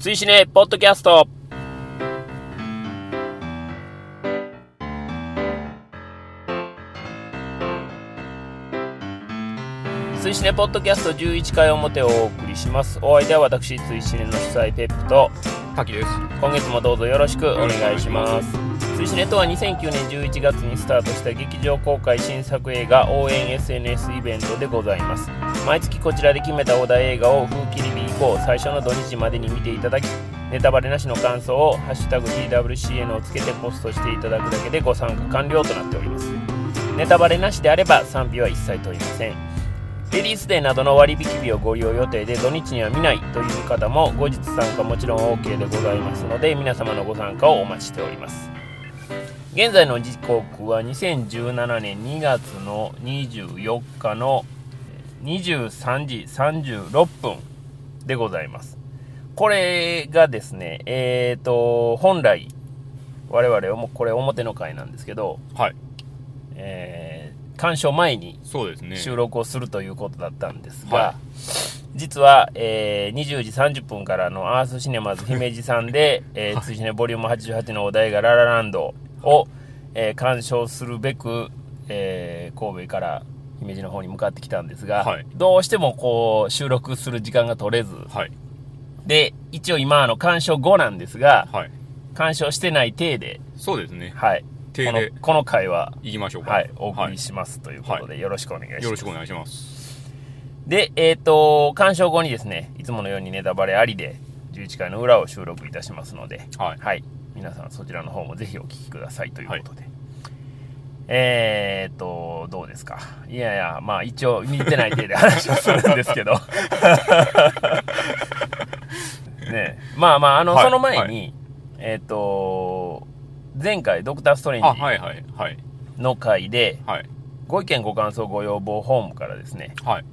追試ねポッドキャスト。追試ねポッドキャスト11回表をお送りします。お相手は私追試ねの主催ペップと滝です。今月もどうぞよろしくお願いします。追試ネとは2009年11月にスタートした劇場公開新作映画応援 SNS イベントでございます。毎月こちらで決めたお題映画を風切り降最初の土日までに見ていただきネタバレなしの感想を「ハッシュタグ #TWCN」をつけてポストしていただくだけでご参加完了となっております。ネタバレなしであれば賛否は一切問いません。レディースデーなどの割引日をご利用予定で土日には見ないという方も後日参加もちろん OK でございますので皆様のご参加をお待ちしております。現在の時刻は2017年2月の24日の23時36分でございます。これがですねえっ、ー、と本来我々はもうこれ表の回なんですけどはい。えー鑑賞前にそうですね。収録をするということだったんですが、は実は、えー20時30分からのアースシネマズ姫路さんで、えーはい追試ねボリューム88のお題がララランドを、えー鑑賞するべく、えー神戸から姫路の方に向かってきたんですが、はい。どうしてもこう収録する時間が取れず、はい。で、一応今あの鑑賞後なんですが、はい。鑑賞してない体で、そうですね。はい、このこの回は、行きましょうか。はい、お送りしますということで、よろしくお願いします。よろしくお願いします。で、えっ、と、鑑賞後にですね、いつものようにネタバレありで、11回の裏を収録いたしますので、はい。皆さんそちらの方もぜひお聞きくださいということで。えっ、と、どうですか？いやいや、まあ一応見てない体で話をするんですけど。ね。まあまあ、あの、はいその前はに、えっ、と、前回、ドクター・ストレンあはいはいはい。ジの回で、はい。ご意見ご感想ご要望ホームからですね、はい。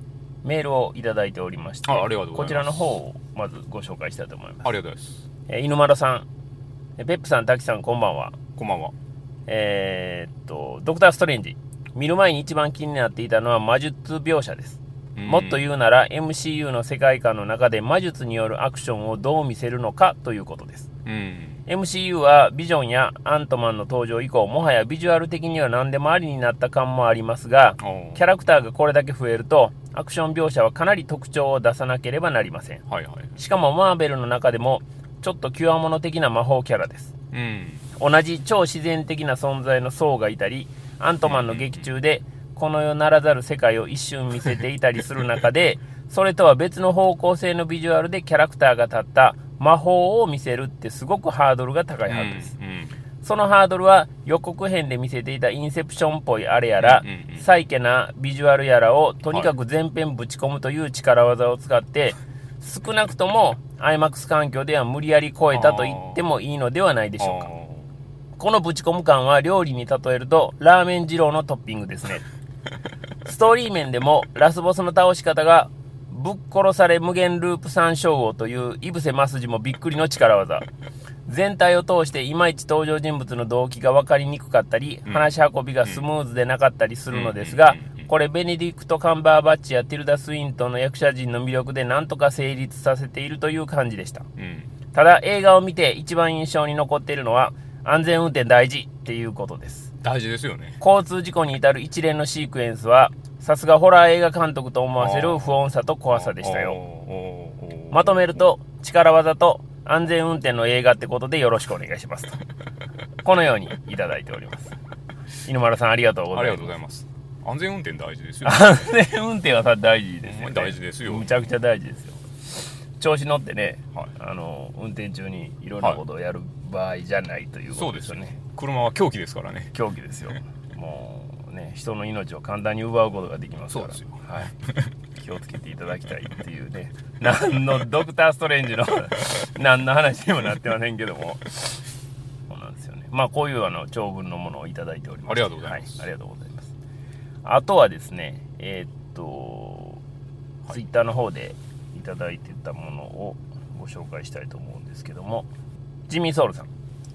メールをいただいておりまして、こちらの方をまずご紹介したいと思います。ありがとうございます。えー犬丸さん、えペップさん、滝さん、こんばんは。こんばんはえーっと、ドクター・ストレンジ。見る前に一番気になっていたのは魔術描写です。もっとう言うなら MCU の世界観の中で魔術によるアクションをどう見せるのかということです。うん MCU はビジョンやアントマンの登場以降、もはやビジュアル的には何でもありになった感もありますが、おキャラクターがこれだけ増えると、アクション描写はかなり特徴を出さなければなりません。はいはいしかもマーベルの中でも、ちょっと極物的な魔法キャラです。うん同じ超自然的な存在の層がいたり、アントマンの劇中で、この世ならざる世界を一瞬見せていたりする中で、それとは別の方向性のビジュアルでキャラクターが立った魔法を見せるってすごくハードルが高いはずです。うんそのハードルは予告編で見せていたインセプションっぽいあれやらうんうんうん、サイケなビジュアルやらをとにかく全編ぶち込むという力技を使って、少なくとも IMAX 環境では無理やり超えたと言ってもいいのではないでしょうか。このぶち込む感は料理に例えるとラーメン二郎のトッピングですね。ストーリー面でもラスボスの倒し方がぶっ殺され無限ループ三称号というイブセマスジもびっくりの力技。全体を通していまいち登場人物の動機が分かりにくかったり、うん話し運びがスムーズでなかったりするのですがこれベネディクト・カンバーバッチやティルダ・スウィントンの役者陣の魅力でなんとか成立させているという感じでした。うんただ映画を見て一番印象に残っているのは安全運転大事っていうことです。大事ですよね。交通事故に至る一連のシークエンスはさすがホラー映画監督と思わせる不穏さと怖さでしたよ。まとめると力技と安全運転の映画ってことでよろしくお願いしますと。このようにいただいております。犬丸さんありがとうごありざいます。がとうございます。安全運転大事ですよ。安全運転はさ大事ですよ、ね、大事ですよ。むちゃくちゃ大事ですよ調子乗ってねはい。あの運転中にいろんなことをやる場合じゃないというこそうですよとですよね、車は凶器ですからね。狂気ですよ。もうね人の命を簡単に奪うことができますから。そうですよ。はい、気をつけていただきたいっていうね。何のドクター・ストレンジの 何の話にもなってませんけども。そうなんですよね。まあこういうあの長文のものをいただいております。ありがとうございます。はありがとうございます。あとはですねえーっと、ツイッターの方でいただいてたものをご紹介したいと思うんですけども。ジミー・ソウルさん。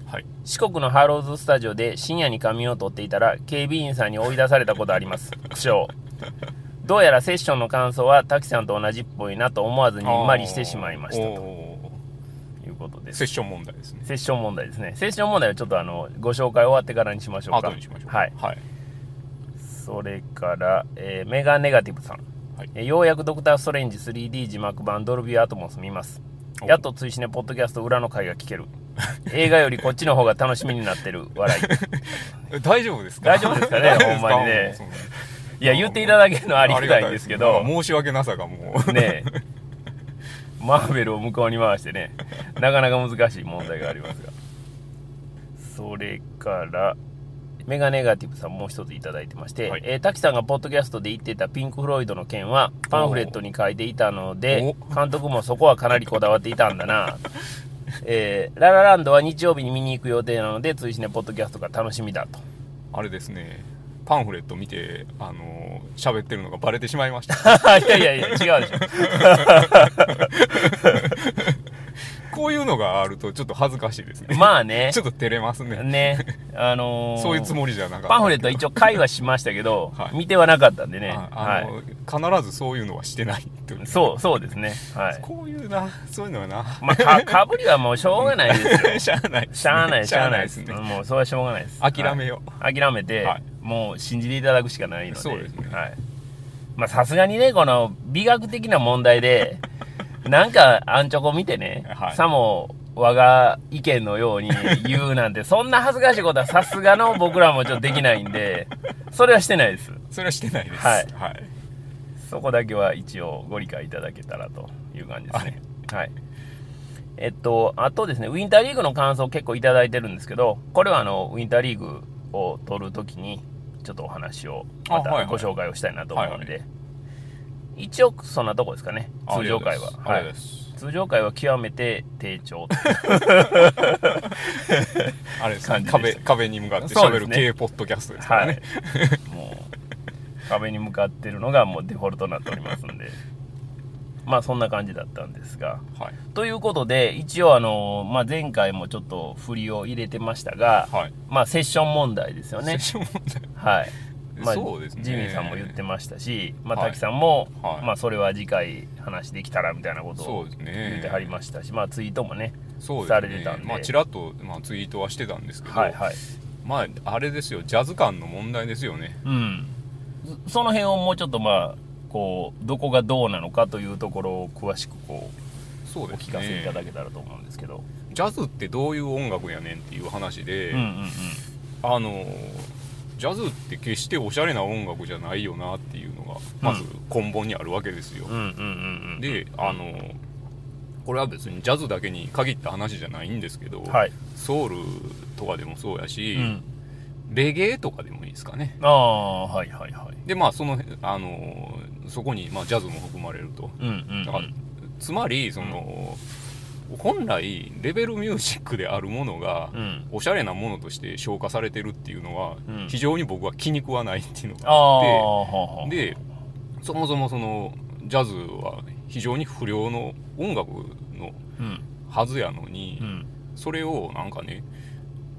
はい。四国のハローズスタジオで深夜に仮眠を取っていたら警備員さんに追い出されたことあります。苦笑 どうやらセッションの感想は滝さんと同じっぽいなと思わずにんまりしてしまいましたと。いうことです。セッション問題ですね。セッション問題ですね。セッション問題はちょっとあのご紹介終わってからにしましょうか。後にしましょうはい。はい。それから、えーメガネガティブさん、はい。えーようやくドクター・ストレンジ 3D 字幕版ドルビーアトモス見ます。お。やっと追試ねポッドキャスト裏の回が聞ける。映画よりこっちの方が楽しみになってる笑い。え 大丈夫ですか？大丈夫ですかね？ほんまにね。いや言っていただけるのはありがたいんですけど。申し訳なさがもう。ねえ。マーベルを向こうに回してね。なかなか難しい問題がありますが。それからメガネガティブさんもう一ついただいてまして、はい。えー滝さんがポッドキャストで言ってたピンク・フロイドの件はパンフレットに書いていたのでお監督もそこはかなりこだわっていたんだな。えーララランドは日曜日に見に行く予定なので追試ねポッドキャストが楽しみだと。あれですねパンフレット見てあの喋ってるのがバレてしまいました。いやいやいや違うでしょ こういうのがあるとちょっと恥ずかしいですねまあね ちょっと照れますねねあのーそういうつもりじゃなかったパンフレットは一応会話しましたけど、はい見てはなかったんでね。はの、必ずそういうのはしてないってい。そう、そうですね。はい。こういうなそういうのはなまあ、か、かぶりはもうしょうがないですよ。しゃあないしゃあない、しゃあないです。ねもう、それはしょうがないです。諦めよう、はい諦めて、はいもう信じていただくしかないので。そうですねはい。まあ、さすがにね、この美学的な問題で、なんか、アンチョコ見てね、はい。さも、我が意見のように言うなんて、そんな恥ずかしいことはさすがの僕らもちょっとできないんで、それはしてないです。それはしてないです。はい。はい、そこだけは一応ご理解いただけたらという感じですね。はい。えっと、あとですね、ウィンターリーグの感想結構いただいてるんですけど、これはあの、ウィンターリーグを取るときに、ちょっとお話を、またご紹介をしたいなと思うのはいで、一応そんなとこですかね、あ通常会は。あはい。通常会は極めて低調。あれです感じでした壁壁に向かってそうですね。喋る系ポッドキャストですからはい。ね、。もう、壁に向かってるのがもうデフォルトになっておりますんで、まあそんな感じだったんですが、はい。ということで、一応あの、まあ、前回もちょっと振りを入れてましたが、はい。まあ、セッション問題ですよね。セッション問題。はい。まあ、そうですね。ジミーさんも言ってましたし、まあ、はい。滝さんも、はい。まあ、それは次回話できたらみたいなことをそうですね。言ってはりましたし、まあ、ツイートもね、そうさですね。れてたんで。まあちらっと、まあ、ツイートはしてたんですけど、はいはい。まああれですよ。ジャズ感の問題ですよね。うん。そその辺をもうちょっとまあ、こう、どこがどうなのかというところを詳しくこう、そうですお聞かせいただねけたらと思うんですけど。ジャズってどういう音楽やねんっていう話で、うんうんうん。あのジャズって決しておしゃれな音楽じゃないよなっていうのがまず根本にあるわけですよ、うんうんうんうん。であのこれは別にジャズだけに限った話じゃないんですけど、はい。ソウルとかでもそうやし、うん。レゲエとかでもいいですかねああ、はいはいはい。でまあそのあのそこに、まあ、ジャズも含まれるとうんうん、うん。だからつまりその、本来レベルミュージックであるものが、うん。おしゃれなものとして消化されてるっていうのは、うん。非常に僕は気に食わないっていうのがあってでそもそもそのジャズは非常に不良の音楽のうん。はずやのに、うん。それをなんかね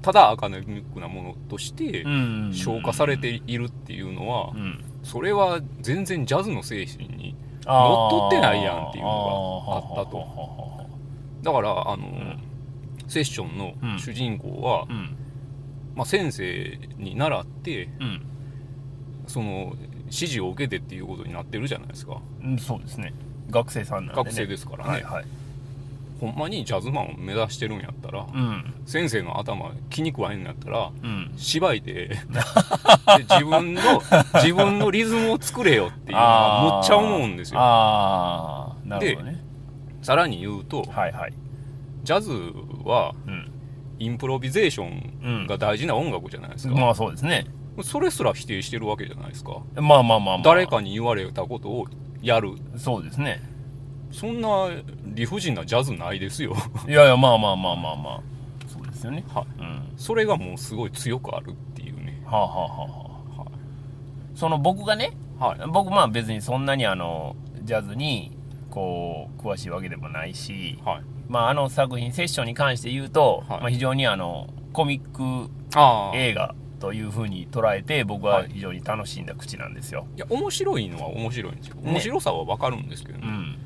ただアカデミックなものとしてうん消化されているっていうのは、うん。それは全然ジャズの精神に乗っ取ってないやんっていうのがあったと。とだからあの、ん。セッションのうん。主人公は、うん。まあ、先生に習ってうん。その指示を受けてっていうことになってるじゃないですか。うんそうですね。学生さんなんで、ね、学生ですからね、はいはい。ほんまにジャズマンを目指してるんやったら、うん。先生の頭気に食わへんのやったらうん。芝居で で自分の自分のリズムを作れよっていうのはむっちゃ思うんですよ。ああなるほどねさらに言うとはいはい。ジャズはうん。インプロビゼーションが大事な音楽じゃないですか、まあそうですね。それすら否定してるわけじゃないですか。まあまあまあまあ。誰かに言われたことをやる。そうですね。そんな理不尽なジャズないですよ。いやいやまあまあまあまあまあ。そうですよね。はうん。それがもうすごい強くあるっていうね。はあはあはあはあ。その僕がねはい。僕まあ別にそんなにあのジャズにこう詳しいわけでもないし、はい。まあ、あの作品セッションに関して言うと、はい。まあ、非常にあのコミック映画というふうに捉えて僕ははい。非常に楽しんだ口なんですよ、いや面白いのは面白いんですよ。ね。面白さは分かるんですけどね。うん。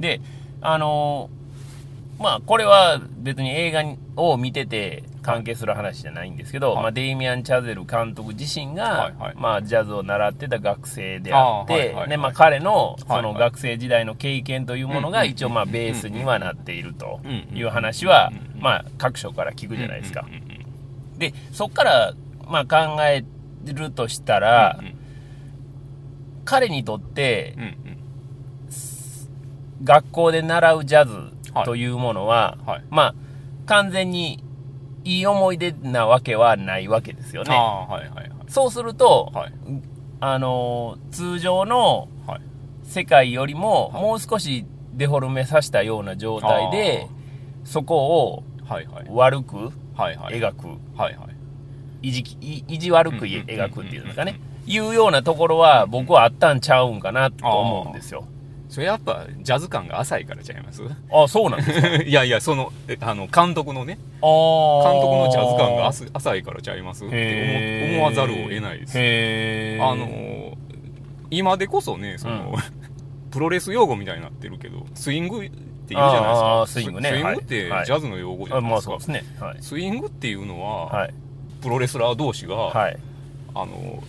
であのまあ、これは別に映画を見てて関係する話じゃないんですけど、はい。まあ、デイミアン・チャゼル監督自身が、はいはい。まあ、ジャズを習ってた学生であって、あーはいはい。はいでまあ、彼のそはいはい。の学生時代の経験というものがうん一応まあベースにはなっているとうんいう話はうん、まあ、各所から聞くじゃないですか。うん。うんうんで、そっから、まあ、考えるとしたら、うん彼にとってうんうん。学校で習うジャズというものは、はい。まあ、完全にいい思い出なわけはないわけですよね。はいはいはい。そうすると、はい。あのー通常のはい。世界よりも、はい。もう少しデフォルメさせたような状態で、そこを悪く描く、意地意地悪く描くっていうんですかね、いうようなところは僕はあったんちゃうんかなと思うんですよ。それやっぱジャズ感が浅いからちゃいます？あ、そうなんですか？いやいやそのえあの監督のね監督のジャズ感が浅浅いからちゃいます？って思思わざるを得ないです。あのー今でこそねその、プロレス用語みたいになってるけどスイングって言うじゃないですか？スイングね。スイングってはい。ジャズの用語じゃあないですか、まあそうですね。はい。スイングっていうのは、はい。プロレスラー同士が、はい。あの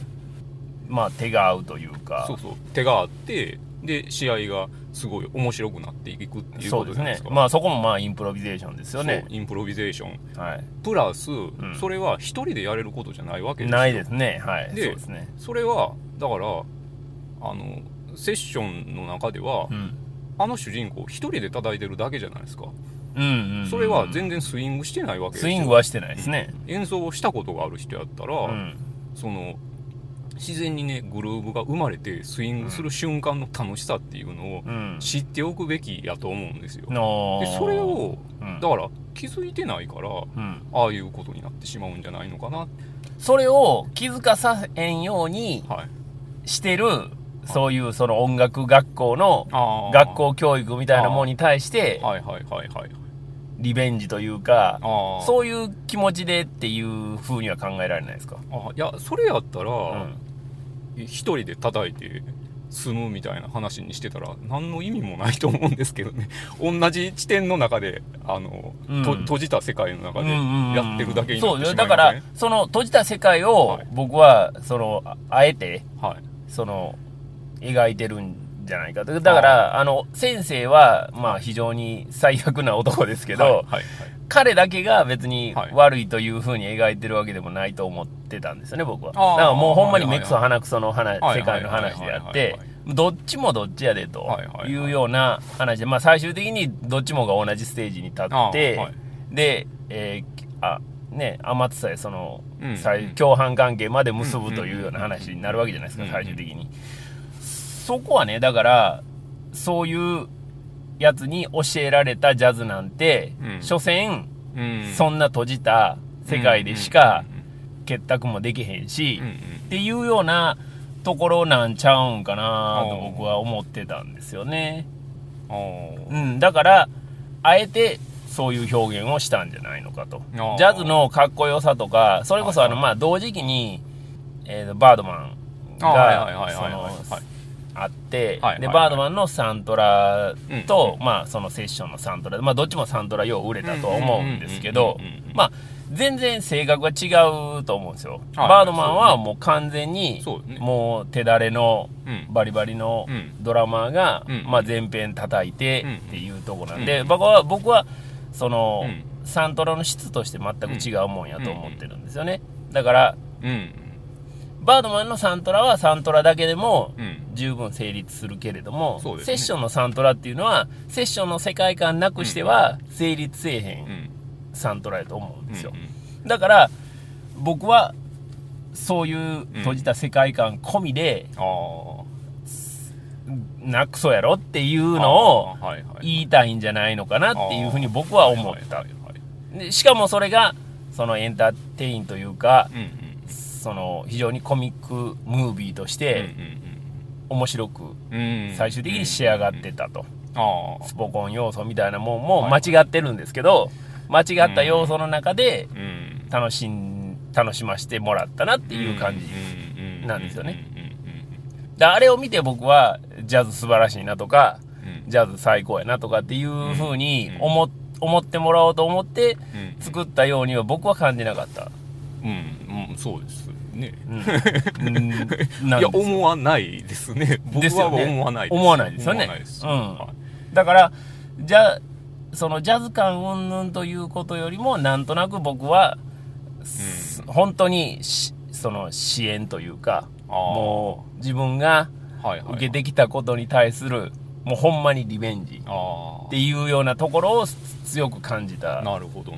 まあ手が合うというか。そうそう。手があってで試合がすごい面白くなっていくっていうことじゃないですか。まあそこもまあインプロビゼーションですよね。インプロビゼーションはい。プラス、んそれは一人でやれることじゃないわけですよないですね。はい。でそね。それはだからあのセッションの中では、うん。あの主人公一人で叩いてるだけじゃないですかうんうんうん。それは全然スイングしてないわけですよスイングはしてないですね。演奏をしたことがある人やったら、うん。その自然にねグルーヴが生まれてスイングする瞬間の楽しさっていうのをうん。知っておくべきやと思うんですよ。のでそれをうん。だから気づいてないからうん。ああいうことになってしまうんじゃないのかな。それを気づかさへんようにはい。してる、そういうその音楽学校の学校教育みたいなものに対して、はい。はい。はい。はいリベンジというか、そういう気持ちでっていう風には考えられないですか？あいやそれやったら、うん。一人で叩いて済むみたいな話にしてたら何の意味もないと思うんですけどね。同じ地点の中であの、うん。と閉じた世界の中でやってるだけになそうってしまいませんだからその閉じた世界をはい僕はそのああえてはい。その描いてるんじゃないかと。だからあの先生はまあ非常に最悪な男ですけど、はいはいはい。彼だけが別にはい。悪いというふうに描いてるわけでもないと思ってたんですよね僕は。だからもうほんまに目くそ鼻くその話はい世界の話であっはいてどっちもどっちやでとはいうような話でまあ最終的にどっちもが同じステージに立って、で、えーあね天津さえその、うん。最共犯関係まで結ぶというような話になるわけじゃないですか、うん。最終的に。そこはね、だから、そういうやつに教えられたジャズなんて、うん。所詮、うん。そんな閉じた世界でしか結託もできへんし、うんうんっていうようなところなんちゃうんかなと僕は思ってたんですよね。うん、だから、あえてそういう表現をしたんじゃないのかと。ジャズのかっこよさとか、それこそあの、はいまあ、同時期に、えーとバードマンが、その、はいあってはいはい、で、はい。バードマンのサントラとう、まあ、そのセッションのサントラ、まあ、どっちもサントラよう売れたとは思うんですけどまあ、全然性格が違うと思うんですよ。はいバードマンはもう完全にもう手だれのうん。バリバリのうん。ドラマーが、うんまあ、前編叩いてうんっていうところなんで、うん僕は僕はその、うん。サントラの質として全く違うもんやと思ってるんですよね。だからうんバードマンのサントラはサントラだけでもうん。十分成立するけれども、そうですね。セッションのサントラっていうのはセッションの世界観なくしては成立せえへうん。んサントラやと思うんですよ、うんだから僕はそういう閉じた世界観込みで、なくそやろっていうのを言いたいんじゃないのかなっていうふうに僕は思った。でしかもそれがそのエンターテインというかうんうんその非常にコミックムービーとして面白く最終的に仕上がってたと。スポコン要素みたいなもんもはい。間違ってるんですけど間違った要素の中でうん。楽しん楽しませてもらったなっていう感じじなんですよね。であれを見て僕はジャズ素晴らしいなとかジャズ最高やなとかっていうふうに思っ思ってもらおうと思ってうん。作ったようには僕は感じなかった。うん、うん、そうですね。うん。いや、思わないですね。僕は思わないです。思わないですよね。うんはだから、じゃそのジャズ感云々ということよりも、なんとなく僕は、す本当にしその支援というか、もう自分がいはいはい。受けてきたことに対する、もうほんまにリベンジあっていうようなところを強く感じたあ、なるほどな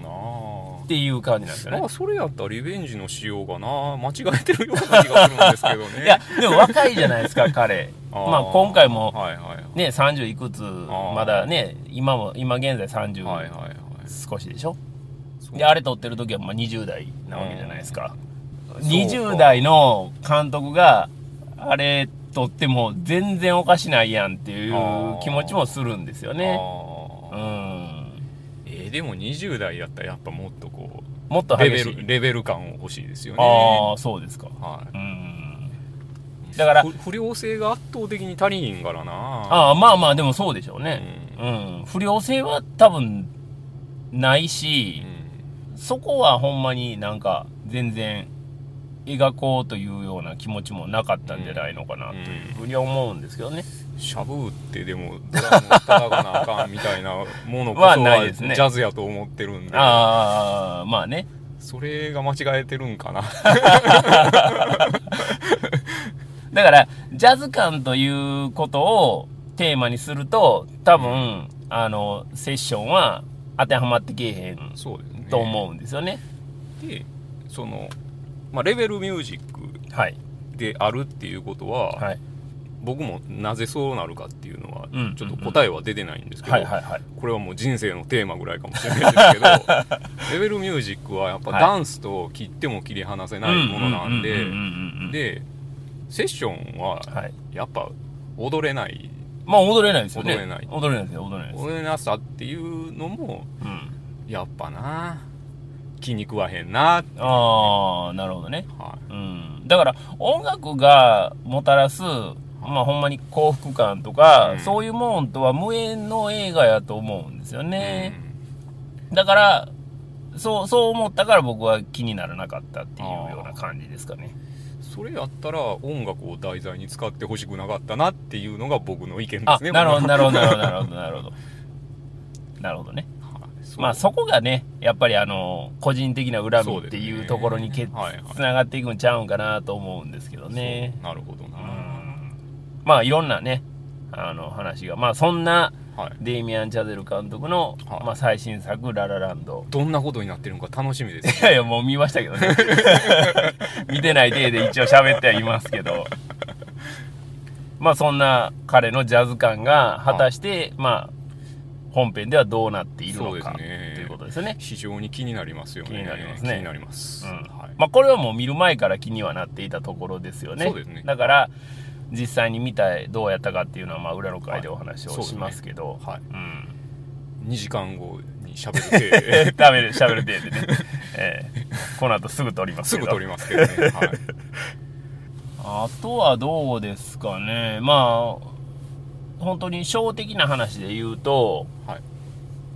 っていう感じなんですよねまあ、。それやったらリベンジのしようがな間違えてるような気がするんですけどね。いや、でも若いじゃないですか、彼。まあ今回もはいはいはい。ね、30いくつ、ーまだね、今も、今現在30はいはいはい。少しでしょ？で、あれ撮ってる時はまあ20代なわけじゃないですか。そうか20代の監督が、あれ撮っても全然おかしないやんっていう気持ちもするんですよね。うん。えーでも20代やったらやっぱもっとこもっとう、レ。ベル、レベル感を欲しいですよね。ああ、そうですか。はい。うん。だから不、不良性が圧倒的に足りひんからなああ、まあまあ、でもそうでしょうね。うん。不良性は多分、ないし、そこはほんまになんか、全然、描こうというような気持ちもなかったんじゃないのかなというふうには思うんですけどね。しゃぶってでもドラムを叩かなあかんみたいなものこそはねジャズやと思ってるんで、ああ、まあね。それが間違えてるんかな だから、ジャズ感ということをテーマにすると、多分、あの、セッションは当てはまってけえへんと思うんですよね。でその、まあ、レベルミュージックはい。であるっていうことは、はい。僕もなぜそうなるかっていうのはうんちょっと答えは出てないんですけど。これはもう人生のテーマぐらいかもしれないですけど レベルミュージックはやっぱはいダンスと切っても切り離せないものなんででセッションははい。やっぱ踊れないまあ踊れないですよね。踊れない踊れないですよ、踊れないです。踊れなさっていうのもうん。やっぱな気に食わへんなああ、なるほどね。はうん。だから、音楽がもたらす、まあほんまに幸福感とか、うんそういうもんとは無縁の映画やと思うんですよい、ね。だから、そう、そう思ったから僕は気にならなかったっていうような感じですかね。うんそれやったら音楽を題材に使ってほしくなかったなっていうのが僕の意見であす、ねなるほど、なるほど、なるほど、なるほど。なるほどね。まあそこがね、やっぱりあの、個人的な恨みっていうところにけ、はいはい。つながっていくんちゃうんかなと思うんですけどね。なるほどな、うん。まあいろんなね、あの話が、まあそんなはい。デイミアン・チャゼル監督の、はい。まあ、最新作、ララランド。どんなことになってるのか楽しみです いやいや、もう見ましたけどね。見てない体で一応喋ってはいますけど。まあそんな彼のジャズ感が果たして、まあ本編ではどうなっているのか、ということですよね。非常に気になりますよね。気になりますね。気になります、うん。はい。まあこれはもう見る前から気にはなっていたところですよね。そうですね。だから、実際に見たどうやったかっていうのは、まあ裏の回でお話をはいしますけど、はい。うん。2時間後に喋って。食べる、喋る程度でね。ええ。この後すぐ撮りますけど。すぐ撮りますけどね、はい、あとはどうですかね。まあ、本当に小的な話で言うと、はい。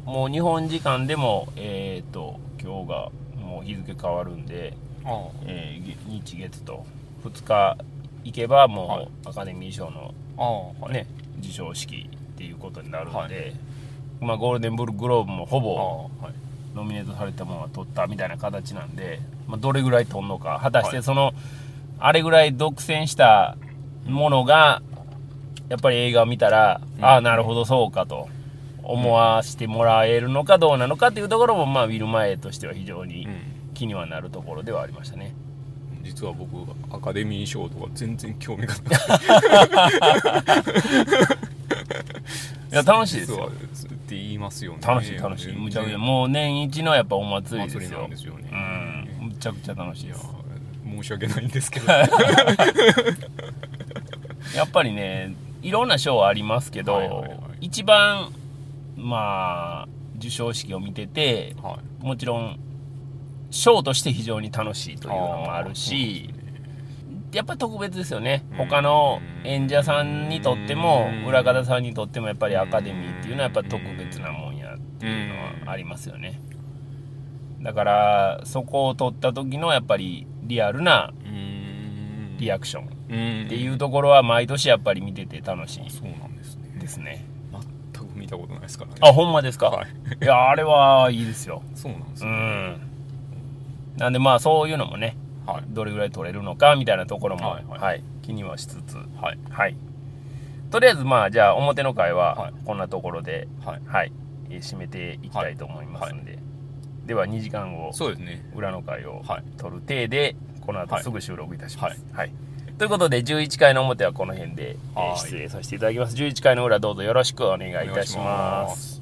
もう日本時間でも、えっ、と、今日がもう日付変わるんで、あえーげ日月と2日行けばもう、はい。アカデミー賞のあああはい。ね、授賞式っていうことになるんで、まあゴールデンブルグローブもほあぼあはい。ノミネートされたものは取ったみたいな形なんで、まあ、どれぐらい取るのか果たしはい。てその、あれぐらい独占したものがやっぱり映画を見たら、うん。ああなるほどそうかと。思わせてもらえるのかどうなのかっていうところも、まあ、見る前としては非常にうん。気にはなるところではありましたね。実は僕アカデミー賞とか全然興味がないや楽しいですよ。って言いますよね。楽しい楽しい。むちゃくちゃうもう年一のやっぱお祭りですよ。すよね。うん。むちゃくちゃ楽しいいやです申し訳ないんですけど。やっぱりねいろんな賞ありますけど、はいはいはい。一番まあ授賞式を見ててはい。もちろん賞として非常に楽しいというのもあるしやっぱり特別ですよね。うん。他の演者さんにとってもうん。裏方さんにとってもやっぱりアカデミーっていうのはやっぱ特別なもんやっていうのはありますよね、だからそこを撮った時のやっぱりリアルなうんリアクション。うん。っていうところは毎年やっぱり見てて楽しい。そうなんですね。ですね。全く見たことないですからね。あほんまですか、はい。いやあれはいいですよ。そうなんですうね、ん。なんでまあそういうのもねはい。どれぐらい撮れるのかみたいなところも、ははい。いはい気にはしつつ。はい。はい。とりあえずまあじゃあ表の会ははい。こんなところではい。はい、えー締めていきたいと思いますんで、では2時間後そうですね。裏の会をはい。撮る体でこの後はいすぐ収録いたします、はい。ということで11回の表はこの辺で、えーはい。失礼させていただきます。11回の裏どうぞよろしくお願いいたします